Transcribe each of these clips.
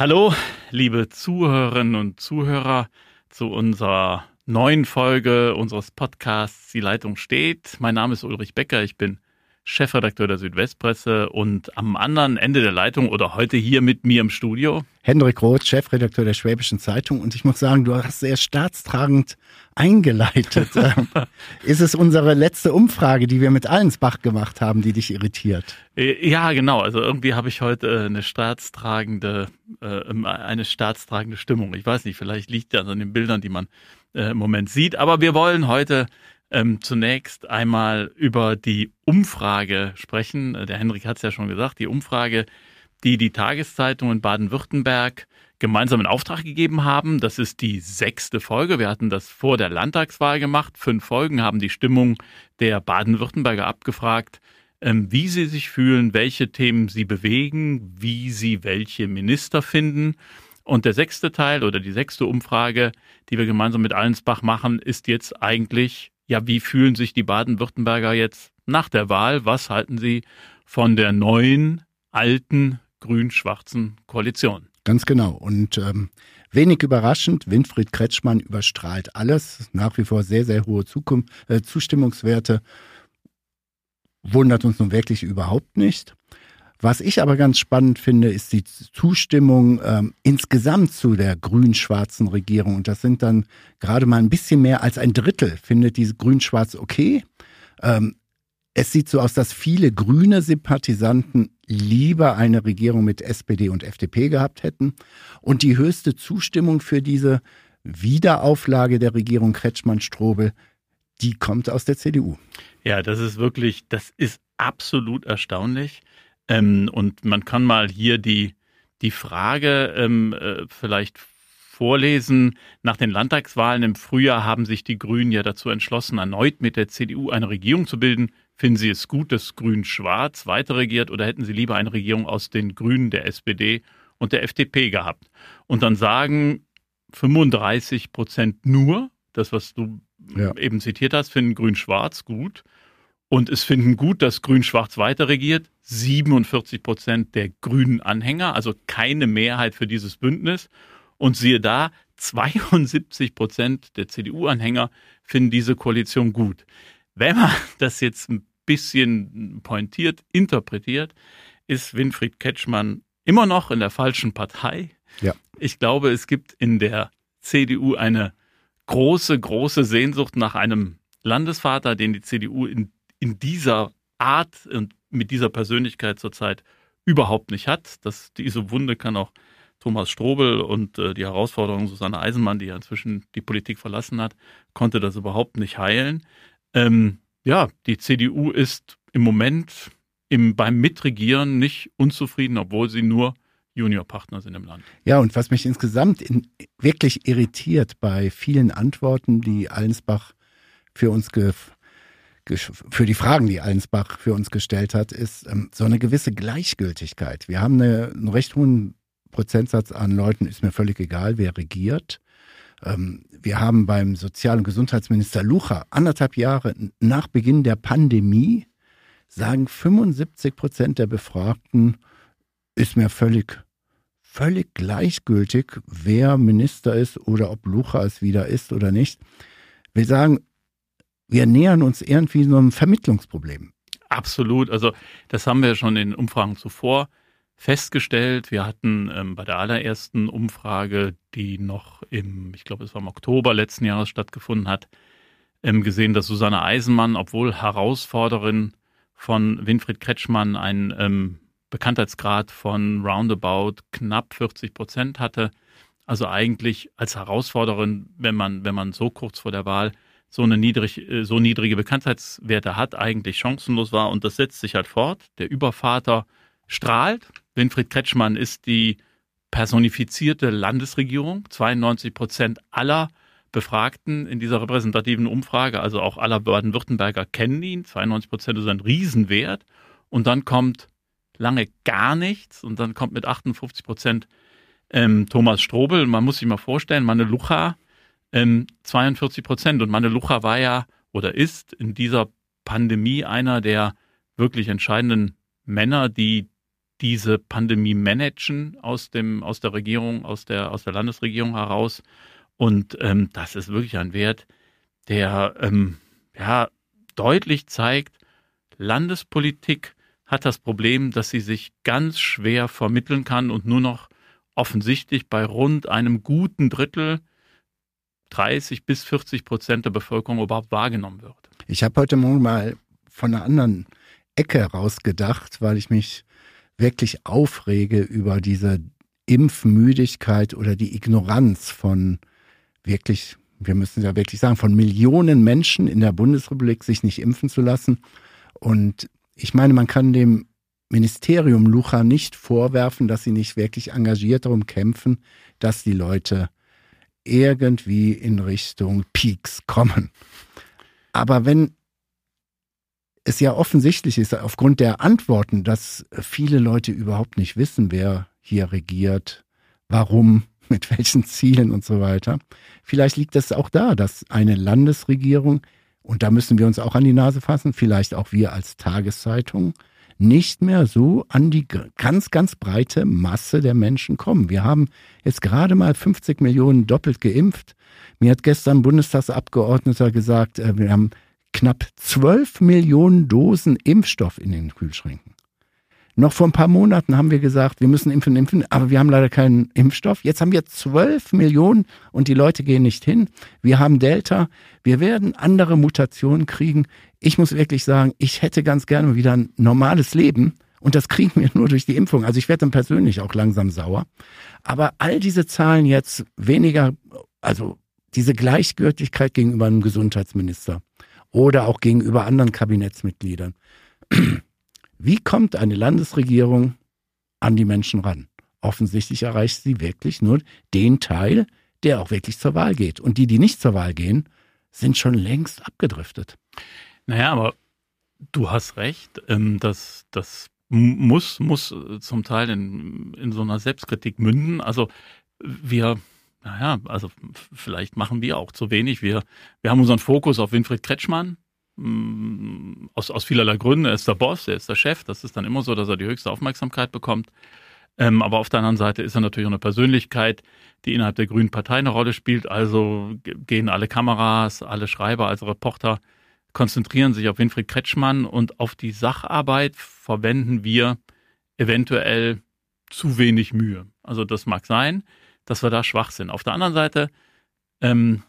Hallo, liebe Zuhörerinnen und Zuhörer zu unserer neuen Folge unseres Podcasts Die Leitung steht. Mein Name ist Ulrich Becker, ich bin Chefredakteur der Südwestpresse und am anderen Ende der Leitung oder heute hier mit mir im Studio. Hendrik Roth, Chefredakteur der Schwäbischen Zeitung. Und ich muss sagen, du hast sehr staatstragend eingeleitet. Ist es unsere letzte Umfrage, die wir mit Allensbach gemacht haben, die dich irritiert? Äh, ja, genau. Also irgendwie habe ich heute äh, eine staatstragende, äh, eine staatstragende Stimmung. Ich weiß nicht, vielleicht liegt das an den Bildern, die man im Moment sieht. Aber wir wollen heute ähm, zunächst einmal über die Umfrage sprechen. Der Henrik hat es ja schon gesagt, die Umfrage, die die Tageszeitung in Baden-Württemberg gemeinsam in Auftrag gegeben haben. Das ist die sechste Folge. Wir hatten das vor der Landtagswahl gemacht. Fünf Folgen haben die Stimmung der Baden-Württemberger abgefragt, ähm, wie sie sich fühlen, welche Themen sie bewegen, wie sie welche Minister finden. Und der sechste Teil oder die sechste Umfrage, die wir gemeinsam mit Allensbach machen, ist jetzt eigentlich ja, wie fühlen sich die Baden-Württemberger jetzt nach der Wahl? Was halten sie von der neuen, alten, grün-schwarzen Koalition? Ganz genau. Und ähm, wenig überraschend, Winfried Kretschmann überstrahlt alles. Nach wie vor sehr, sehr hohe Zukunft, äh, Zustimmungswerte. Wundert uns nun wirklich überhaupt nicht. Was ich aber ganz spannend finde, ist die Zustimmung ähm, insgesamt zu der grün-schwarzen Regierung. Und das sind dann gerade mal ein bisschen mehr als ein Drittel, findet diese grün-schwarz okay. Ähm, es sieht so aus, dass viele grüne Sympathisanten lieber eine Regierung mit SPD und FDP gehabt hätten. Und die höchste Zustimmung für diese Wiederauflage der Regierung Kretschmann-Strobel, die kommt aus der CDU. Ja, das ist wirklich, das ist absolut erstaunlich. Ähm, und man kann mal hier die, die Frage ähm, äh, vielleicht vorlesen. Nach den Landtagswahlen im Frühjahr haben sich die Grünen ja dazu entschlossen, erneut mit der CDU eine Regierung zu bilden. Finden Sie es gut, dass Grün-Schwarz weiter regiert oder hätten Sie lieber eine Regierung aus den Grünen, der SPD und der FDP gehabt? Und dann sagen 35 Prozent nur, das, was du ja. eben zitiert hast, finden Grün-Schwarz gut. Und es finden gut, dass Grün-Schwarz weiter regiert. 47 Prozent der grünen Anhänger, also keine Mehrheit für dieses Bündnis. Und siehe da, 72 Prozent der CDU-Anhänger finden diese Koalition gut. Wenn man das jetzt ein bisschen pointiert interpretiert, ist Winfried Ketschmann immer noch in der falschen Partei. Ja. Ich glaube, es gibt in der CDU eine große, große Sehnsucht nach einem Landesvater, den die CDU in in dieser Art und mit dieser Persönlichkeit zurzeit überhaupt nicht hat. Das, diese Wunde kann auch Thomas Strobel und äh, die Herausforderung Susanne Eisenmann, die ja inzwischen die Politik verlassen hat, konnte das überhaupt nicht heilen. Ähm, ja, die CDU ist im Moment im, beim Mitregieren nicht unzufrieden, obwohl sie nur Juniorpartner sind im Land. Ja, und was mich insgesamt in, wirklich irritiert bei vielen Antworten, die Allensbach für uns für die Fragen, die Allensbach für uns gestellt hat, ist ähm, so eine gewisse Gleichgültigkeit. Wir haben eine, einen recht hohen Prozentsatz an Leuten, ist mir völlig egal, wer regiert. Ähm, wir haben beim Sozial- und Gesundheitsminister Lucha anderthalb Jahre nach Beginn der Pandemie sagen 75 Prozent der Befragten, ist mir völlig, völlig gleichgültig, wer Minister ist oder ob Lucha es wieder ist oder nicht. Wir sagen, wir nähern uns irgendwie so einem Vermittlungsproblem. Absolut. Also das haben wir schon in Umfragen zuvor festgestellt. Wir hatten ähm, bei der allerersten Umfrage, die noch im, ich glaube, es war im Oktober letzten Jahres stattgefunden hat, ähm, gesehen, dass Susanne Eisenmann, obwohl Herausforderin von Winfried Kretschmann, einen ähm, Bekanntheitsgrad von roundabout knapp 40 Prozent hatte. Also eigentlich als Herausforderin, wenn man, wenn man so kurz vor der Wahl so eine niedrig, äh, so niedrige Bekanntheitswerte hat, eigentlich chancenlos war und das setzt sich halt fort. Der Übervater strahlt. Winfried Kretschmann ist die personifizierte Landesregierung. 92 Prozent aller Befragten in dieser repräsentativen Umfrage, also auch aller Baden-Württemberger kennen ihn. 92 Prozent ist ein Riesenwert. Und dann kommt lange gar nichts und dann kommt mit 58 Prozent ähm, Thomas Strobel. Man muss sich mal vorstellen, Manne Lucha ähm, 42 Prozent. Und Manelucha war ja oder ist in dieser Pandemie einer der wirklich entscheidenden Männer, die diese Pandemie managen aus dem aus der Regierung, aus der aus der Landesregierung heraus. Und ähm, das ist wirklich ein Wert, der ähm, ja deutlich zeigt, Landespolitik hat das Problem, dass sie sich ganz schwer vermitteln kann und nur noch offensichtlich bei rund einem guten Drittel 30 bis 40 Prozent der Bevölkerung überhaupt wahrgenommen wird. Ich habe heute Morgen mal von einer anderen Ecke rausgedacht, weil ich mich wirklich aufrege über diese Impfmüdigkeit oder die Ignoranz von wirklich, wir müssen ja wirklich sagen, von Millionen Menschen in der Bundesrepublik sich nicht impfen zu lassen. Und ich meine, man kann dem Ministerium Lucha nicht vorwerfen, dass sie nicht wirklich engagiert darum kämpfen, dass die Leute irgendwie in Richtung Peaks kommen. Aber wenn es ja offensichtlich ist, aufgrund der Antworten, dass viele Leute überhaupt nicht wissen, wer hier regiert, warum, mit welchen Zielen und so weiter. Vielleicht liegt es auch da, dass eine Landesregierung, und da müssen wir uns auch an die Nase fassen, vielleicht auch wir als Tageszeitung, nicht mehr so an die ganz, ganz breite Masse der Menschen kommen. Wir haben jetzt gerade mal 50 Millionen doppelt geimpft. Mir hat gestern ein Bundestagsabgeordneter gesagt, äh, wir haben knapp 12 Millionen Dosen Impfstoff in den Kühlschränken. Noch vor ein paar Monaten haben wir gesagt, wir müssen impfen, impfen, aber wir haben leider keinen Impfstoff. Jetzt haben wir 12 Millionen und die Leute gehen nicht hin. Wir haben Delta. Wir werden andere Mutationen kriegen ich muss wirklich sagen, ich hätte ganz gerne wieder ein normales Leben. Und das kriegen wir nur durch die Impfung. Also ich werde dann persönlich auch langsam sauer. Aber all diese Zahlen jetzt weniger, also diese Gleichgültigkeit gegenüber einem Gesundheitsminister oder auch gegenüber anderen Kabinettsmitgliedern. Wie kommt eine Landesregierung an die Menschen ran? Offensichtlich erreicht sie wirklich nur den Teil, der auch wirklich zur Wahl geht. Und die, die nicht zur Wahl gehen, sind schon längst abgedriftet. Naja, aber du hast recht. Ähm, das, das muss, muss zum Teil in, in so einer Selbstkritik münden. Also wir, naja, also vielleicht machen wir auch zu wenig. Wir, wir haben unseren Fokus auf Winfried Kretschmann. Mm, aus, aus vielerlei Gründen. Er ist der Boss, er ist der Chef. Das ist dann immer so, dass er die höchste Aufmerksamkeit bekommt. Ähm, aber auf der anderen Seite ist er natürlich auch eine Persönlichkeit, die innerhalb der Grünen Partei eine Rolle spielt. Also gehen alle Kameras, alle Schreiber, also Reporter konzentrieren sich auf Winfried Kretschmann und auf die Sacharbeit verwenden wir eventuell zu wenig Mühe. Also das mag sein, dass wir da schwach sind. Auf der anderen Seite ähm,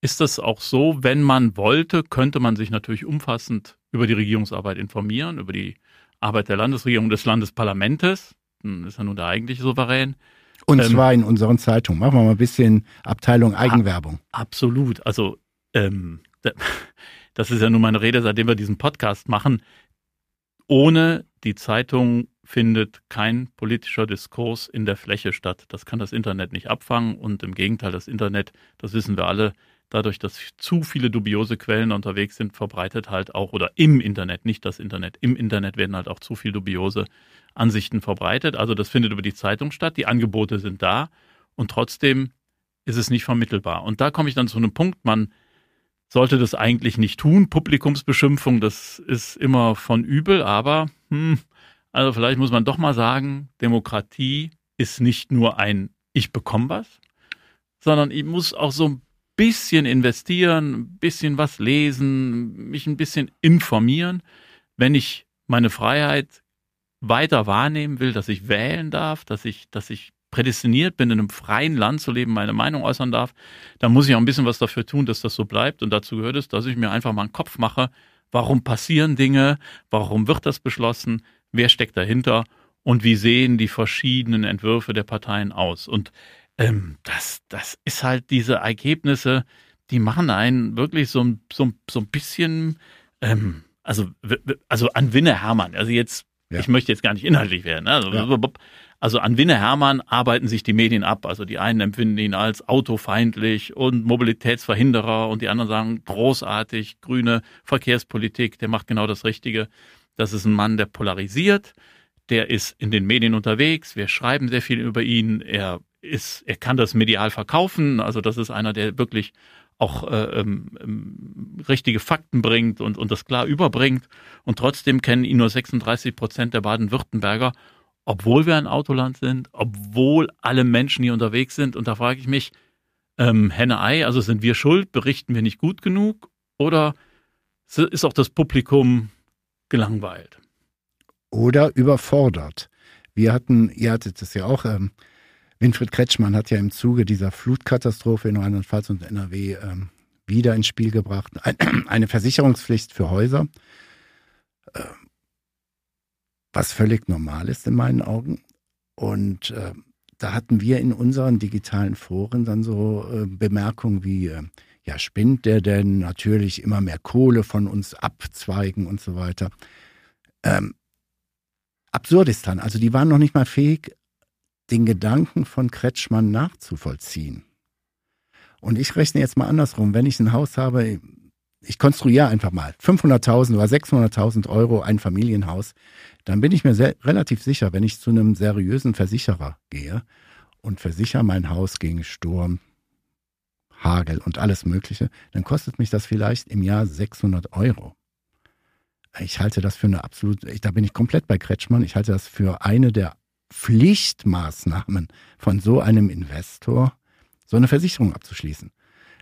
ist das auch so, wenn man wollte, könnte man sich natürlich umfassend über die Regierungsarbeit informieren, über die Arbeit der Landesregierung, des Landesparlamentes. Hm, ist ja nun der eigentliche Souverän. Und ähm, zwar in unseren Zeitungen. Machen wir mal ein bisschen Abteilung Eigenwerbung. Absolut. Also ähm, das ist ja nun meine Rede, seitdem wir diesen Podcast machen, ohne die Zeitung findet kein politischer Diskurs in der Fläche statt. Das kann das Internet nicht abfangen und im Gegenteil, das Internet, das wissen wir alle, dadurch, dass zu viele dubiose Quellen unterwegs sind, verbreitet halt auch, oder im Internet, nicht das Internet, im Internet werden halt auch zu viele dubiose Ansichten verbreitet. Also das findet über die Zeitung statt, die Angebote sind da und trotzdem ist es nicht vermittelbar. Und da komme ich dann zu einem Punkt, man sollte das eigentlich nicht tun. Publikumsbeschimpfung, das ist immer von übel, aber hm, also vielleicht muss man doch mal sagen, Demokratie ist nicht nur ein Ich bekomme was, sondern ich muss auch so ein bisschen investieren, ein bisschen was lesen, mich ein bisschen informieren, wenn ich meine Freiheit weiter wahrnehmen will, dass ich wählen darf, dass ich, dass ich prädestiniert bin, in einem freien Land zu leben, meine Meinung äußern darf, dann muss ich auch ein bisschen was dafür tun, dass das so bleibt. Und dazu gehört es, dass ich mir einfach mal einen Kopf mache, warum passieren Dinge, warum wird das beschlossen, wer steckt dahinter und wie sehen die verschiedenen Entwürfe der Parteien aus. Und ähm, das, das ist halt diese Ergebnisse, die machen einen wirklich so, so, so ein bisschen, ähm, also, also an Winne Hermann. Also jetzt, ja. ich möchte jetzt gar nicht inhaltlich werden. Ne? Also, ja. Also an Winne Hermann arbeiten sich die Medien ab. Also die einen empfinden ihn als autofeindlich und Mobilitätsverhinderer und die anderen sagen großartig, grüne Verkehrspolitik, der macht genau das Richtige. Das ist ein Mann, der polarisiert, der ist in den Medien unterwegs, wir schreiben sehr viel über ihn, er ist, er kann das medial verkaufen, also das ist einer, der wirklich auch äh, ähm, ähm richtige Fakten bringt und, und das klar überbringt. Und trotzdem kennen ihn nur 36 Prozent der Baden-Württemberger obwohl wir ein Autoland sind, obwohl alle Menschen hier unterwegs sind. Und da frage ich mich, ähm, Henne-Ei, also sind wir schuld, berichten wir nicht gut genug oder ist auch das Publikum gelangweilt? Oder überfordert. Wir hatten, ihr hattet es ja auch, ähm, Winfried Kretschmann hat ja im Zuge dieser Flutkatastrophe in Rheinland-Pfalz und NRW ähm, wieder ins Spiel gebracht, ein, eine Versicherungspflicht für Häuser, äh, was völlig normal ist in meinen Augen. Und äh, da hatten wir in unseren digitalen Foren dann so äh, Bemerkungen wie, äh, ja, spinnt der denn natürlich immer mehr Kohle von uns abzweigen und so weiter. Ähm, Absurdistan, also die waren noch nicht mal fähig, den Gedanken von Kretschmann nachzuvollziehen. Und ich rechne jetzt mal andersrum. Wenn ich ein Haus habe, ich konstruiere einfach mal 500.000 oder 600.000 Euro ein Familienhaus, dann bin ich mir sehr, relativ sicher, wenn ich zu einem seriösen Versicherer gehe und versichere mein Haus gegen Sturm, Hagel und alles Mögliche, dann kostet mich das vielleicht im Jahr 600 Euro. Ich halte das für eine absolut, da bin ich komplett bei Kretschmann, ich halte das für eine der Pflichtmaßnahmen von so einem Investor, so eine Versicherung abzuschließen.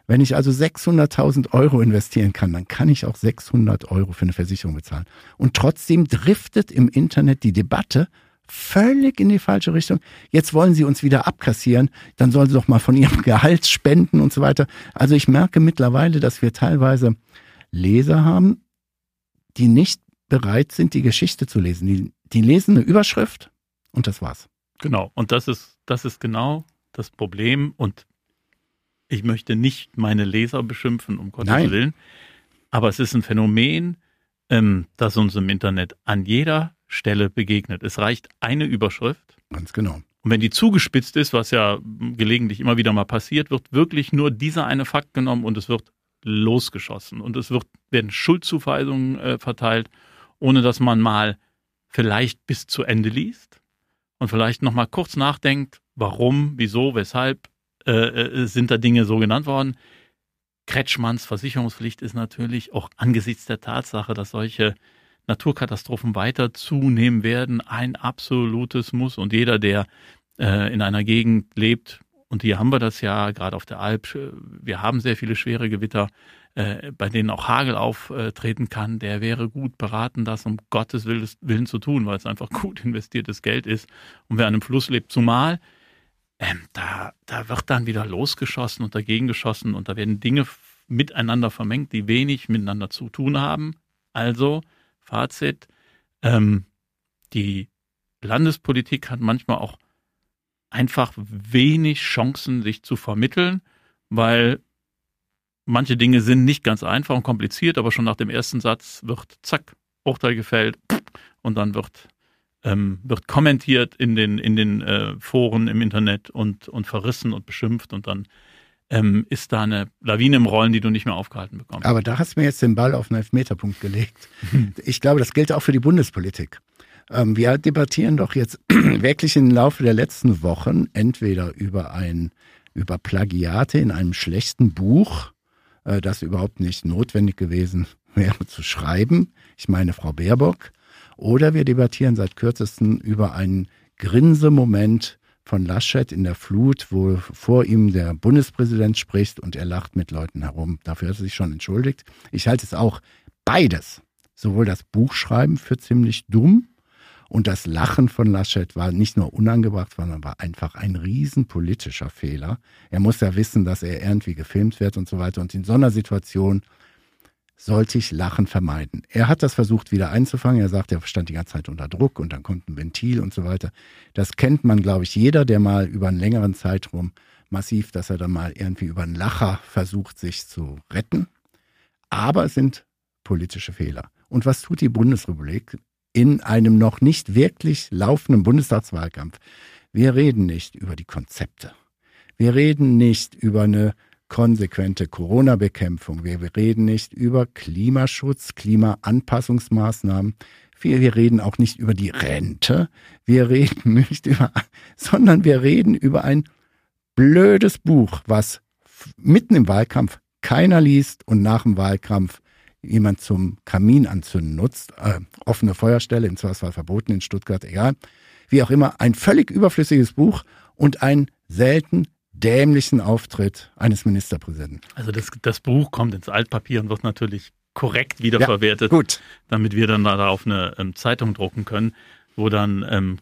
Wenn ich also 600.000 Euro investieren kann, dann kann ich auch 600 Euro für eine Versicherung bezahlen. Und trotzdem driftet im Internet die Debatte völlig in die falsche Richtung. Jetzt wollen sie uns wieder abkassieren, dann sollen sie doch mal von ihrem Gehalt spenden und so weiter. Also ich merke mittlerweile, dass wir teilweise Leser haben, die nicht bereit sind, die Geschichte zu lesen. Die, die lesen eine Überschrift und das war's. Genau. Und das ist, das ist genau das Problem. Und ich möchte nicht meine Leser beschimpfen, um Gottes Nein. Willen. Aber es ist ein Phänomen, ähm, das uns im Internet an jeder Stelle begegnet. Es reicht eine Überschrift. Ganz genau. Und wenn die zugespitzt ist, was ja gelegentlich immer wieder mal passiert, wird wirklich nur dieser eine Fakt genommen und es wird losgeschossen. Und es wird, werden Schuldzuweisungen äh, verteilt, ohne dass man mal vielleicht bis zu Ende liest und vielleicht nochmal kurz nachdenkt, warum, wieso, weshalb äh, äh, sind da Dinge so genannt worden. Kretschmanns Versicherungspflicht ist natürlich auch angesichts der Tatsache, dass solche Naturkatastrophen weiter zunehmen werden, ein absolutes Muss. Und jeder, der äh, in einer Gegend lebt, und hier haben wir das ja gerade auf der Alp, wir haben sehr viele schwere Gewitter, äh, bei denen auch Hagel auftreten kann, der wäre gut beraten, das um Gottes Willen zu tun, weil es einfach gut investiertes Geld ist. Und wer an einem Fluss lebt, zumal ähm, da, da wird dann wieder losgeschossen und dagegen geschossen und da werden Dinge miteinander vermengt, die wenig miteinander zu tun haben. Also, Fazit, ähm, die Landespolitik hat manchmal auch einfach wenig Chancen, sich zu vermitteln, weil manche Dinge sind nicht ganz einfach und kompliziert, aber schon nach dem ersten Satz wird zack, Urteil gefällt und dann wird ähm, wird kommentiert in den, in den äh, Foren im Internet und, und verrissen und beschimpft und dann ähm, ist da eine Lawine im Rollen, die du nicht mehr aufgehalten bekommst. Aber da hast du mir jetzt den Ball auf den Elfmeterpunkt gelegt. Ich glaube, das gilt auch für die Bundespolitik. Ähm, wir debattieren doch jetzt wirklich im Laufe der letzten Wochen entweder über ein über Plagiate in einem schlechten Buch, äh, das überhaupt nicht notwendig gewesen wäre zu schreiben. Ich meine Frau Baerbock, oder wir debattieren seit kürzestem über einen Grinsemoment von Laschet in der Flut, wo vor ihm der Bundespräsident spricht und er lacht mit Leuten herum. Dafür hat er sich schon entschuldigt. Ich halte es auch beides, sowohl das Buchschreiben für ziemlich dumm und das Lachen von Laschet war nicht nur unangebracht, sondern war einfach ein riesenpolitischer Fehler. Er muss ja wissen, dass er irgendwie gefilmt wird und so weiter. Und in so einer Situation sollte ich Lachen vermeiden. Er hat das versucht wieder einzufangen. Er sagt, er stand die ganze Zeit unter Druck und dann kommt ein Ventil und so weiter. Das kennt man, glaube ich, jeder, der mal über einen längeren Zeitraum massiv, dass er dann mal irgendwie über einen Lacher versucht, sich zu retten. Aber es sind politische Fehler. Und was tut die Bundesrepublik in einem noch nicht wirklich laufenden Bundestagswahlkampf? Wir reden nicht über die Konzepte. Wir reden nicht über eine konsequente Corona-Bekämpfung. Wir reden nicht über Klimaschutz, Klimaanpassungsmaßnahmen. Wir, wir reden auch nicht über die Rente. Wir reden nicht über, sondern wir reden über ein blödes Buch, was mitten im Wahlkampf keiner liest und nach dem Wahlkampf jemand zum Kamin anzünden nutzt. Äh, offene Feuerstelle, im Zweifelsfall verboten in Stuttgart, egal. wie auch immer, ein völlig überflüssiges Buch und einen selten dämlichen Auftritt eines Ministerpräsidenten. Also das, das Buch kommt ins Altpapier und wird natürlich korrekt wiederverwertet, ja, gut. damit wir dann darauf eine ähm, Zeitung drucken können, wo dann ähm,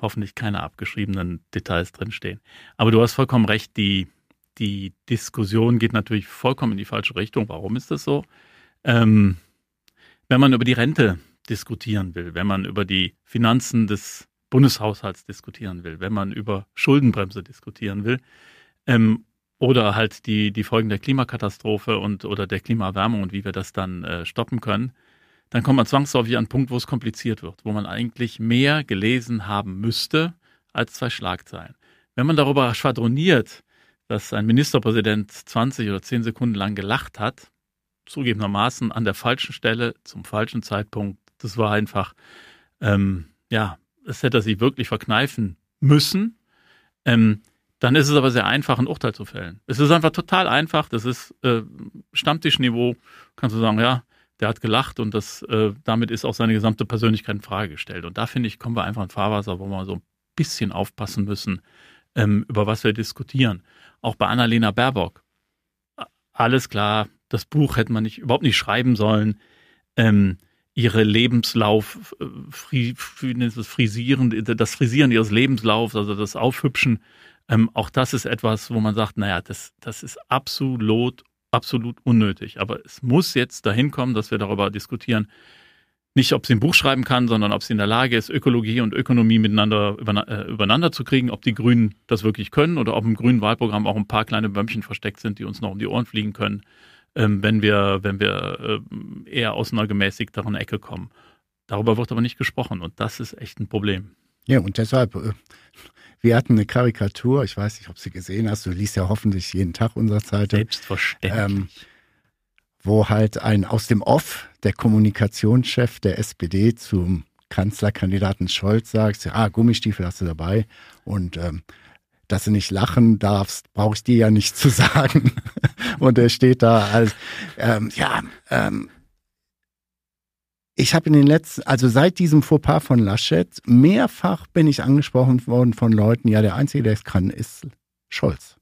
hoffentlich keine abgeschriebenen Details drinstehen. Aber du hast vollkommen recht, die, die Diskussion geht natürlich vollkommen in die falsche Richtung. Warum ist das so? Ähm, wenn man über die Rente diskutieren will, wenn man über die Finanzen des Bundeshaushalts diskutieren will, wenn man über Schuldenbremse diskutieren will, ähm, oder halt die, die Folgen der Klimakatastrophe und oder der Klimaerwärmung und wie wir das dann äh, stoppen können, dann kommt man zwangsläufig an einen Punkt, wo es kompliziert wird, wo man eigentlich mehr gelesen haben müsste als zwei Schlagzeilen. Wenn man darüber schwadroniert, dass ein Ministerpräsident 20 oder 10 Sekunden lang gelacht hat, zugegebenermaßen an der falschen Stelle, zum falschen Zeitpunkt, das war einfach, ähm, ja, das hätte sich wirklich verkneifen müssen. Ähm, dann ist es aber sehr einfach, ein Urteil zu fällen. Es ist einfach total einfach. Das ist äh, Stammtischniveau. Kannst du sagen, ja, der hat gelacht und das, äh, damit ist auch seine gesamte Persönlichkeit in Frage gestellt. Und da finde ich, kommen wir einfach in Fahrwasser, wo wir so ein bisschen aufpassen müssen, ähm, über was wir diskutieren. Auch bei Annalena Baerbock. Alles klar, das Buch hätte man nicht, überhaupt nicht schreiben sollen. Ähm, ihre Lebenslauf, äh, das Frisieren, das Frisieren ihres Lebenslaufs, also das Aufhübschen, ähm, auch das ist etwas, wo man sagt, naja, das, das ist absolut, absolut unnötig. Aber es muss jetzt dahin kommen, dass wir darüber diskutieren, nicht, ob sie ein Buch schreiben kann, sondern ob sie in der Lage ist, Ökologie und Ökonomie miteinander äh, übereinander zu kriegen, ob die Grünen das wirklich können oder ob im grünen Wahlprogramm auch ein paar kleine Bömmchen versteckt sind, die uns noch um die Ohren fliegen können, ähm, wenn wir, wenn wir äh, eher aus einer gemäßigteren Ecke kommen. Darüber wird aber nicht gesprochen und das ist echt ein Problem. Ja, und deshalb, äh, wir hatten eine Karikatur, ich weiß nicht, ob sie gesehen hast, du liest ja hoffentlich jeden Tag unsere Zeitung. Selbstverständlich. Ähm, wo halt ein aus dem Off der Kommunikationschef der SPD zum Kanzlerkandidaten Scholz sagt, ah, Gummistiefel hast du dabei und ähm, dass du nicht lachen darfst, brauche ich dir ja nicht zu sagen. und er steht da als, ähm, ja, ähm, ich habe in den letzten, also seit diesem Fauxpas von Laschet, mehrfach bin ich angesprochen worden von Leuten, ja, der Einzige, der es kann, ist Scholz.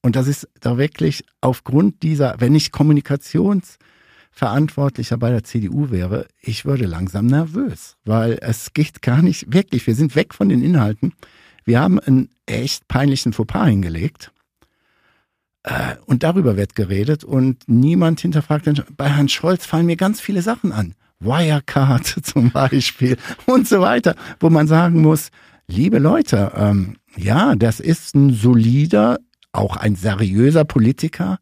Und das ist da wirklich aufgrund dieser, wenn ich Kommunikationsverantwortlicher bei der CDU wäre, ich würde langsam nervös, weil es geht gar nicht, wirklich, wir sind weg von den Inhalten. Wir haben einen echt peinlichen Fauxpas hingelegt. Äh, und darüber wird geredet und niemand hinterfragt. Bei Herrn Scholz fallen mir ganz viele Sachen an. Wirecard zum Beispiel und so weiter, wo man sagen muss, liebe Leute, ähm, ja, das ist ein solider, auch ein seriöser Politiker,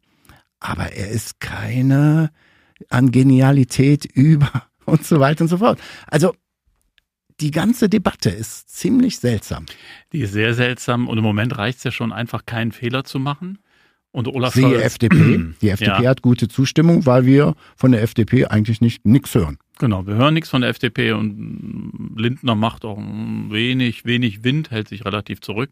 aber er ist keine an Genialität über und so weiter und so fort. Also die ganze Debatte ist ziemlich seltsam. Die ist sehr seltsam und im Moment reicht es ja schon einfach, keinen Fehler zu machen. Und Olaf Siehe Scholz. FDP. Die FDP ja. hat gute Zustimmung, weil wir von der FDP eigentlich nicht nichts hören. Genau, wir hören nichts von der FDP und Lindner macht auch wenig, wenig Wind, hält sich relativ zurück.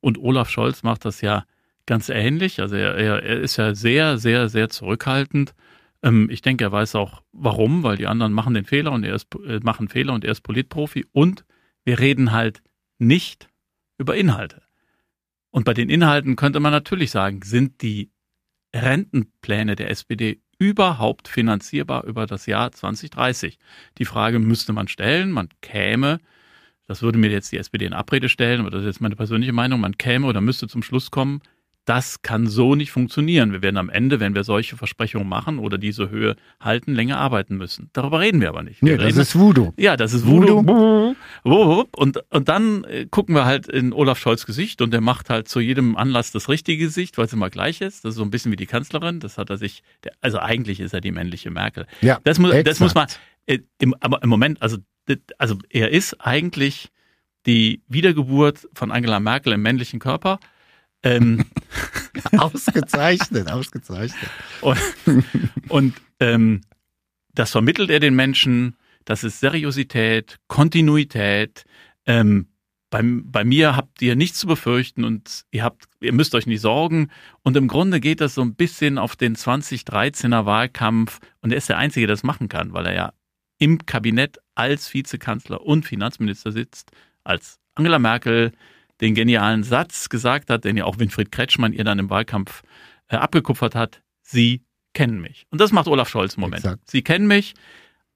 Und Olaf Scholz macht das ja ganz ähnlich. Also er, er, er ist ja sehr, sehr, sehr zurückhaltend. Ähm, ich denke, er weiß auch warum, weil die anderen machen den Fehler und er ist, äh, machen Fehler und er ist Politprofi. Und wir reden halt nicht über Inhalte. Und bei den Inhalten könnte man natürlich sagen, sind die Rentenpläne der SPD überhaupt finanzierbar über das Jahr 2030? Die Frage müsste man stellen. Man käme, das würde mir jetzt die SPD in Abrede stellen, aber das ist jetzt meine persönliche Meinung, man käme oder müsste zum Schluss kommen, das kann so nicht funktionieren. Wir werden am Ende, wenn wir solche Versprechungen machen oder diese Höhe halten, länger arbeiten müssen. Darüber reden wir aber nicht. Wir nee, das ist Voodoo. Ja, das ist Voodoo. Voodoo. Und, und dann äh, gucken wir halt in Olaf Scholz Gesicht und der macht halt zu jedem Anlass das richtige Gesicht, weil es immer gleich ist. Das ist so ein bisschen wie die Kanzlerin. Das hat er sich, also eigentlich ist er die männliche Merkel. Ja, das muss, das muss man, äh, im, aber im Moment, also, also er ist eigentlich die Wiedergeburt von Angela Merkel im männlichen Körper. Ähm, ausgezeichnet, ausgezeichnet. Und, und ähm, das vermittelt er den Menschen. Das ist Seriosität, Kontinuität. Ähm, bei, bei mir habt ihr nichts zu befürchten und ihr habt, ihr müsst euch nicht sorgen. Und im Grunde geht das so ein bisschen auf den 2013er Wahlkampf und er ist der Einzige, der das machen kann, weil er ja im Kabinett als Vizekanzler und Finanzminister sitzt als Angela Merkel den genialen Satz gesagt hat, den ja auch Winfried Kretschmann ihr dann im Wahlkampf äh, abgekupfert hat, Sie kennen mich. Und das macht Olaf Scholz im Moment. Exakt. Sie kennen mich.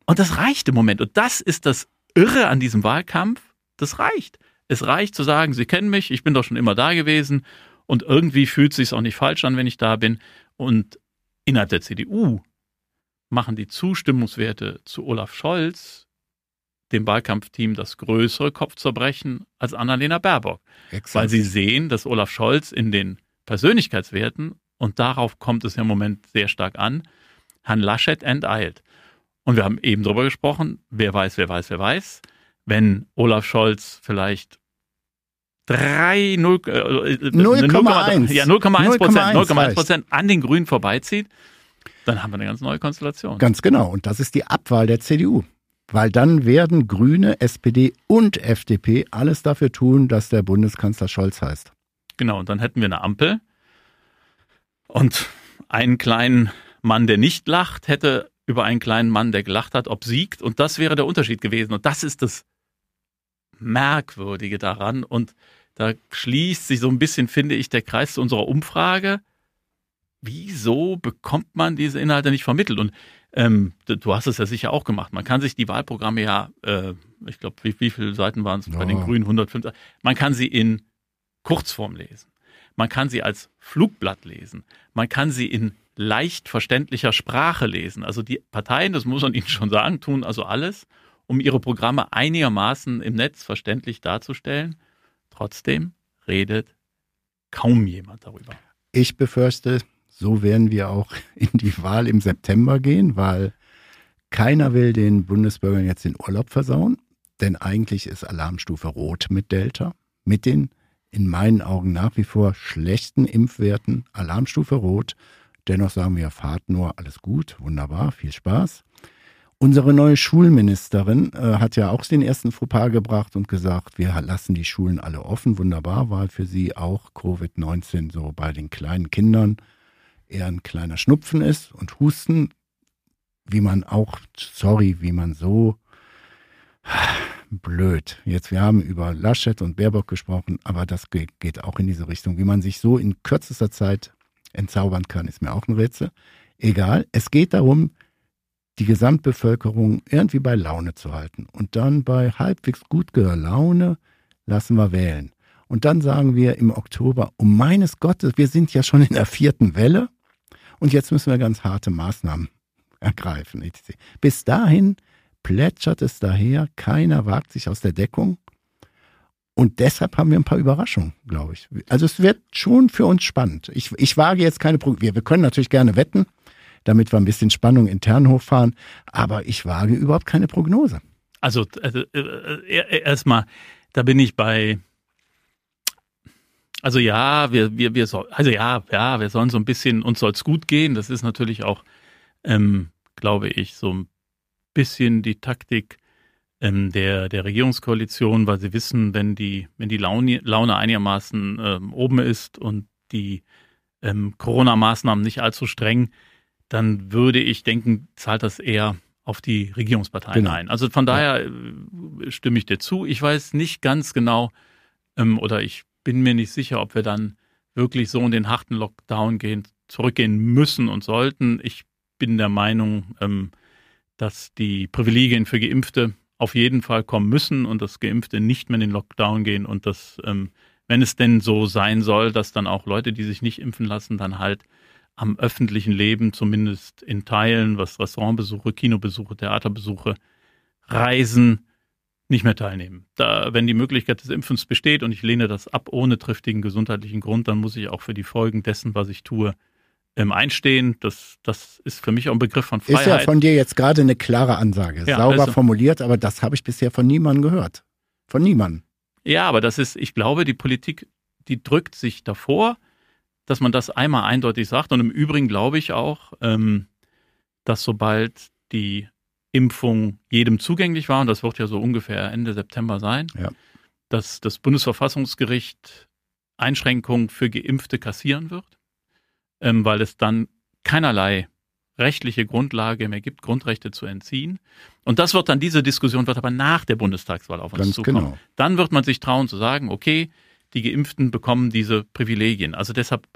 Und das reicht im Moment. Und das ist das Irre an diesem Wahlkampf. Das reicht. Es reicht zu sagen, Sie kennen mich, ich bin doch schon immer da gewesen. Und irgendwie fühlt es sich auch nicht falsch an, wenn ich da bin. Und innerhalb der CDU machen die Zustimmungswerte zu Olaf Scholz, dem Wahlkampfteam, das größere Kopfzerbrechen als Annalena Baerbock. Exakt. Weil sie sehen, dass Olaf Scholz in den Persönlichkeitswerten, und darauf kommt es ja im Moment sehr stark an, Herrn Laschet enteilt. Und wir haben eben darüber gesprochen, wer weiß, wer weiß, wer weiß, wenn Olaf Scholz vielleicht 3, 0, äh, 0,1 ja, 0,1 Prozent, 0,1 Prozent an den Grünen vorbeizieht, dann haben wir eine ganz neue Konstellation. Ganz genau. Und das ist die Abwahl der CDU. Weil dann werden Grüne, SPD und FDP alles dafür tun, dass der Bundeskanzler Scholz heißt. Genau. Und dann hätten wir eine Ampel. Und einen kleinen Mann, der nicht lacht, hätte über einen kleinen Mann, der gelacht hat, obsiegt. Und das wäre der Unterschied gewesen. Und das ist das Merkwürdige daran. Und da schließt sich so ein bisschen, finde ich, der Kreis zu unserer Umfrage. Wieso bekommt man diese Inhalte nicht vermittelt? Und ähm, du hast es ja sicher auch gemacht. Man kann sich die Wahlprogramme ja, äh, ich glaube, wie, wie viele Seiten waren es ja. bei den Grünen? 105. Man kann sie in Kurzform lesen. Man kann sie als Flugblatt lesen. Man kann sie in leicht verständlicher Sprache lesen. Also die Parteien, das muss man ihnen schon sagen, tun also alles, um ihre Programme einigermaßen im Netz verständlich darzustellen. Trotzdem redet kaum jemand darüber. Ich befürchte, so werden wir auch in die Wahl im September gehen, weil keiner will den Bundesbürgern jetzt den Urlaub versauen, denn eigentlich ist Alarmstufe Rot mit Delta, mit den in meinen Augen nach wie vor schlechten Impfwerten, Alarmstufe Rot. Dennoch sagen wir, fahrt nur, alles gut, wunderbar, viel Spaß. Unsere neue Schulministerin äh, hat ja auch den ersten Fauxpas gebracht und gesagt, wir lassen die Schulen alle offen. Wunderbar, weil für sie auch Covid-19 so bei den kleinen Kindern eher ein kleiner Schnupfen ist und Husten, wie man auch, sorry, wie man so blöd. Jetzt, wir haben über Laschet und Baerbock gesprochen, aber das geht auch in diese Richtung. Wie man sich so in kürzester Zeit entzaubern kann, ist mir auch ein Rätsel. Egal, es geht darum, die Gesamtbevölkerung irgendwie bei Laune zu halten. Und dann bei halbwegs guter Laune lassen wir wählen. Und dann sagen wir im Oktober, um meines Gottes, wir sind ja schon in der vierten Welle und jetzt müssen wir ganz harte Maßnahmen ergreifen. Bis dahin plätschert es daher, keiner wagt sich aus der Deckung. Und deshalb haben wir ein paar Überraschungen, glaube ich. Also es wird schon für uns spannend. Ich, ich wage jetzt keine Prognose. Wir, wir können natürlich gerne wetten, damit wir ein bisschen Spannung intern hochfahren. Aber ich wage überhaupt keine Prognose. Also, also äh, äh erstmal, da bin ich bei. Also ja, wir, wir, wir soll, also ja, ja, wir sollen so ein bisschen, uns soll es gut gehen. Das ist natürlich auch, ähm, glaube ich, so ein bisschen die Taktik ähm, der, der Regierungskoalition, weil sie wissen, wenn die, wenn die Laune, Laune einigermaßen ähm, oben ist und die ähm, Corona-Maßnahmen nicht allzu streng, dann würde ich denken, zahlt das eher auf die Regierungsparteien genau. ein. Also von daher ja. Äh, stimme ich dir zu. Ich weiß nicht ganz genau ähm, oder ich bin mir nicht sicher, ob wir dann wirklich so in den harten Lockdown gehen, zurückgehen müssen und sollten. Ich bin der Meinung, ähm, dass die Privilegien für Geimpfte auf jeden Fall kommen müssen und dass Geimpfte nicht mehr in den Lockdown gehen und dass, ähm, wenn es denn so sein soll, dass dann auch Leute, die sich nicht impfen lassen, dann halt am öffentlichen Leben, zumindest in Teilen, was Restaurantbesuche, Kinobesuche, Theaterbesuche, Reisen, nicht mehr teilnehmen. Da, wenn die Möglichkeit des Impfens besteht und ich lehne das ab ohne triftigen gesundheitlichen Grund, dann muss ich auch für die Folgen dessen, was ich tue, ähm, einstehen. Das, das ist für mich auch ein Begriff von Freiheit. Ist ja von dir jetzt gerade eine klare Ansage. Ja, Sauber also, formuliert, aber das habe ich bisher von niemandem gehört. Von niemandem. Ja, aber das ist, ich glaube, die Politik, die drückt sich davor, dass man das einmal eindeutig sagt. Und im Übrigen glaube ich auch, ähm, dass sobald die Impfung jedem zugänglich war, und das wird ja so ungefähr Ende September sein, ja. dass das Bundesverfassungsgericht Einschränkungen für Geimpfte kassieren wird, ähm, weil es dann keinerlei rechtliche Grundlage mehr gibt, Grundrechte zu entziehen. Und das wird dann, diese Diskussion wird aber nach der Bundestagswahl auf uns Ganz zukommen. genau. Dann wird man sich trauen zu sagen, okay, die Geimpften bekommen diese Privilegien. Also deshalb,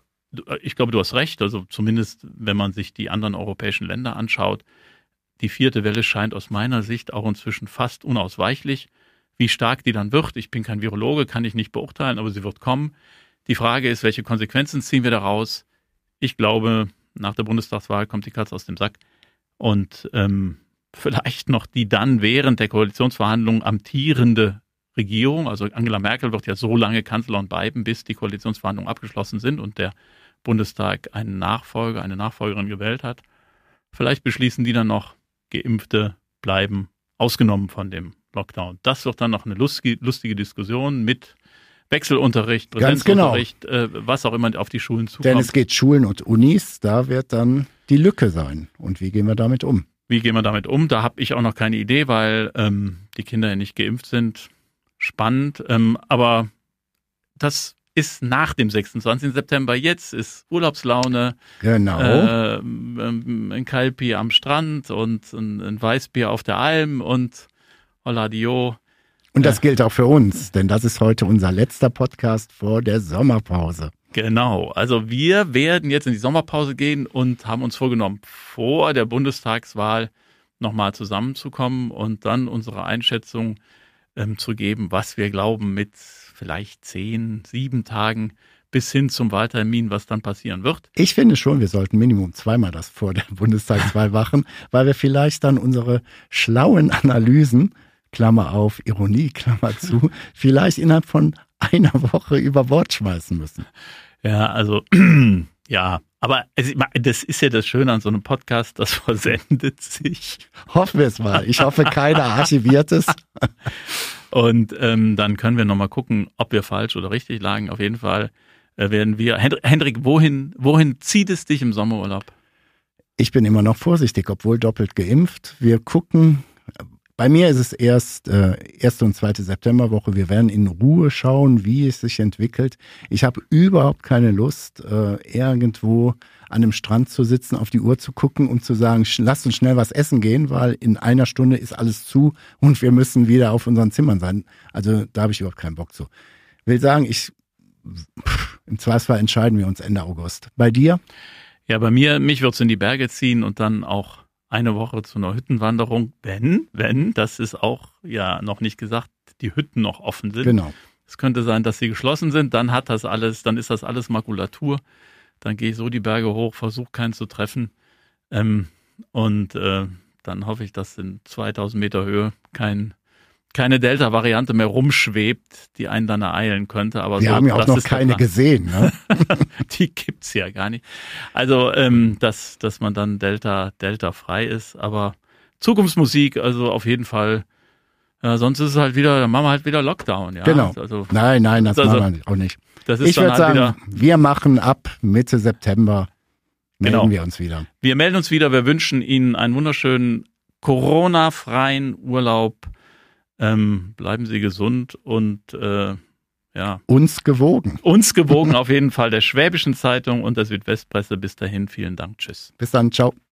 ich glaube, du hast recht, also zumindest wenn man sich die anderen europäischen Länder anschaut, die vierte Welle scheint aus meiner Sicht auch inzwischen fast unausweichlich. Wie stark die dann wird, ich bin kein Virologe, kann ich nicht beurteilen, aber sie wird kommen. Die Frage ist, welche Konsequenzen ziehen wir daraus? Ich glaube, nach der Bundestagswahl kommt die Katze aus dem Sack. Und ähm, vielleicht noch die dann während der Koalitionsverhandlungen amtierende Regierung, also Angela Merkel wird ja so lange Kanzlerin bleiben, bis die Koalitionsverhandlungen abgeschlossen sind und der Bundestag einen Nachfolger, eine Nachfolgerin gewählt hat. Vielleicht beschließen die dann noch, Geimpfte bleiben ausgenommen von dem Lockdown. Das wird dann noch eine lustige, lustige Diskussion mit Wechselunterricht, genau. Präsenzunterricht, äh, was auch immer auf die Schulen zukommt. Denn es geht Schulen und Unis, da wird dann die Lücke sein. Und wie gehen wir damit um? Wie gehen wir damit um? Da habe ich auch noch keine Idee, weil ähm, die Kinder ja nicht geimpft sind. Spannend. Ähm, aber das ist nach dem 26. September. Jetzt ist Urlaubslaune, Genau. äh, ähm, ein Kaltbier am Strand und ein, ein Weißbier auf der Alm und Hola Dio. und das gilt auch für uns, denn das ist heute unser letzter Podcast vor der Sommerpause. Genau. Also wir werden jetzt in die Sommerpause gehen und haben uns vorgenommen, vor der Bundestagswahl nochmal zusammenzukommen und dann unsere Einschätzung ähm, zu geben, was wir glauben mit vielleicht zehn, sieben Tagen bis hin zum Wahltermin, was dann passieren wird. Ich finde schon, wir sollten Minimum zweimal das vor der Bundestagswahl machen, weil wir vielleicht dann unsere schlauen Analysen, Klammer auf, Ironie, Klammer zu, vielleicht innerhalb von einer Woche über Bord schmeißen müssen. Ja, also ja, aber also, das ist ja das Schöne an so einem Podcast, das versendet sich. Hoffen wir es mal. Ich hoffe, keiner archiviert es. Und ähm, dann können wir nochmal gucken, ob wir falsch oder richtig lagen. Auf jeden Fall äh, werden wir. Hendrik, Hendrik, wohin, wohin zieht es dich im Sommerurlaub? Ich bin immer noch vorsichtig, obwohl doppelt geimpft. Wir gucken. Bei mir ist es erst äh, erste und zweite Septemberwoche. Wir werden in Ruhe schauen, wie es sich entwickelt. Ich habe überhaupt keine Lust, äh, irgendwo an einem Strand zu sitzen, auf die Uhr zu gucken und zu sagen, lass uns schnell was essen gehen, weil in einer Stunde ist alles zu und wir müssen wieder auf unseren Zimmern sein. Also da habe ich überhaupt keinen Bock zu. Will sagen, ich pff, im Zweifelsfall entscheiden wir uns Ende August. Bei dir? Ja, bei mir, mich wird's in die Berge ziehen und dann auch eine Woche zu einer Hüttenwanderung, wenn, wenn, das ist auch ja noch nicht gesagt, die Hütten noch offen sind. Genau. Es könnte sein, dass sie geschlossen sind, dann hat das alles, dann ist das alles Makulatur. Dann gehe ich so die Berge hoch, versuche keinen zu treffen. Ähm, und äh, dann hoffe ich, dass in 2000 Meter Höhe kein, keine Delta-Variante mehr rumschwebt, die einen dann ereilen könnte. Aber Wir so, haben ja auch noch keine gesehen. Ne? Die gibt's ja gar nicht. Also, ähm, dass, dass man dann Delta, Delta frei ist. Aber Zukunftsmusik, also auf jeden Fall. Ja, sonst ist es halt wieder, dann machen wir halt wieder Lockdown, ja. Genau. Also, Nein, nein, das Also, machen wir auch nicht. das ist Ich würde halt sagen, wir machen ab Mitte September, melden Genau. wir uns wieder. Wir melden uns wieder. Wir wünschen Ihnen einen wunderschönen Corona-freien Urlaub. Ähm, bleiben Sie gesund und äh, ja, Uns gewogen. uns gewogen auf jeden Fall der Schwäbischen Zeitung und der Südwestpresse. Bis dahin, vielen Dank. Tschüss. Bis dann, ciao.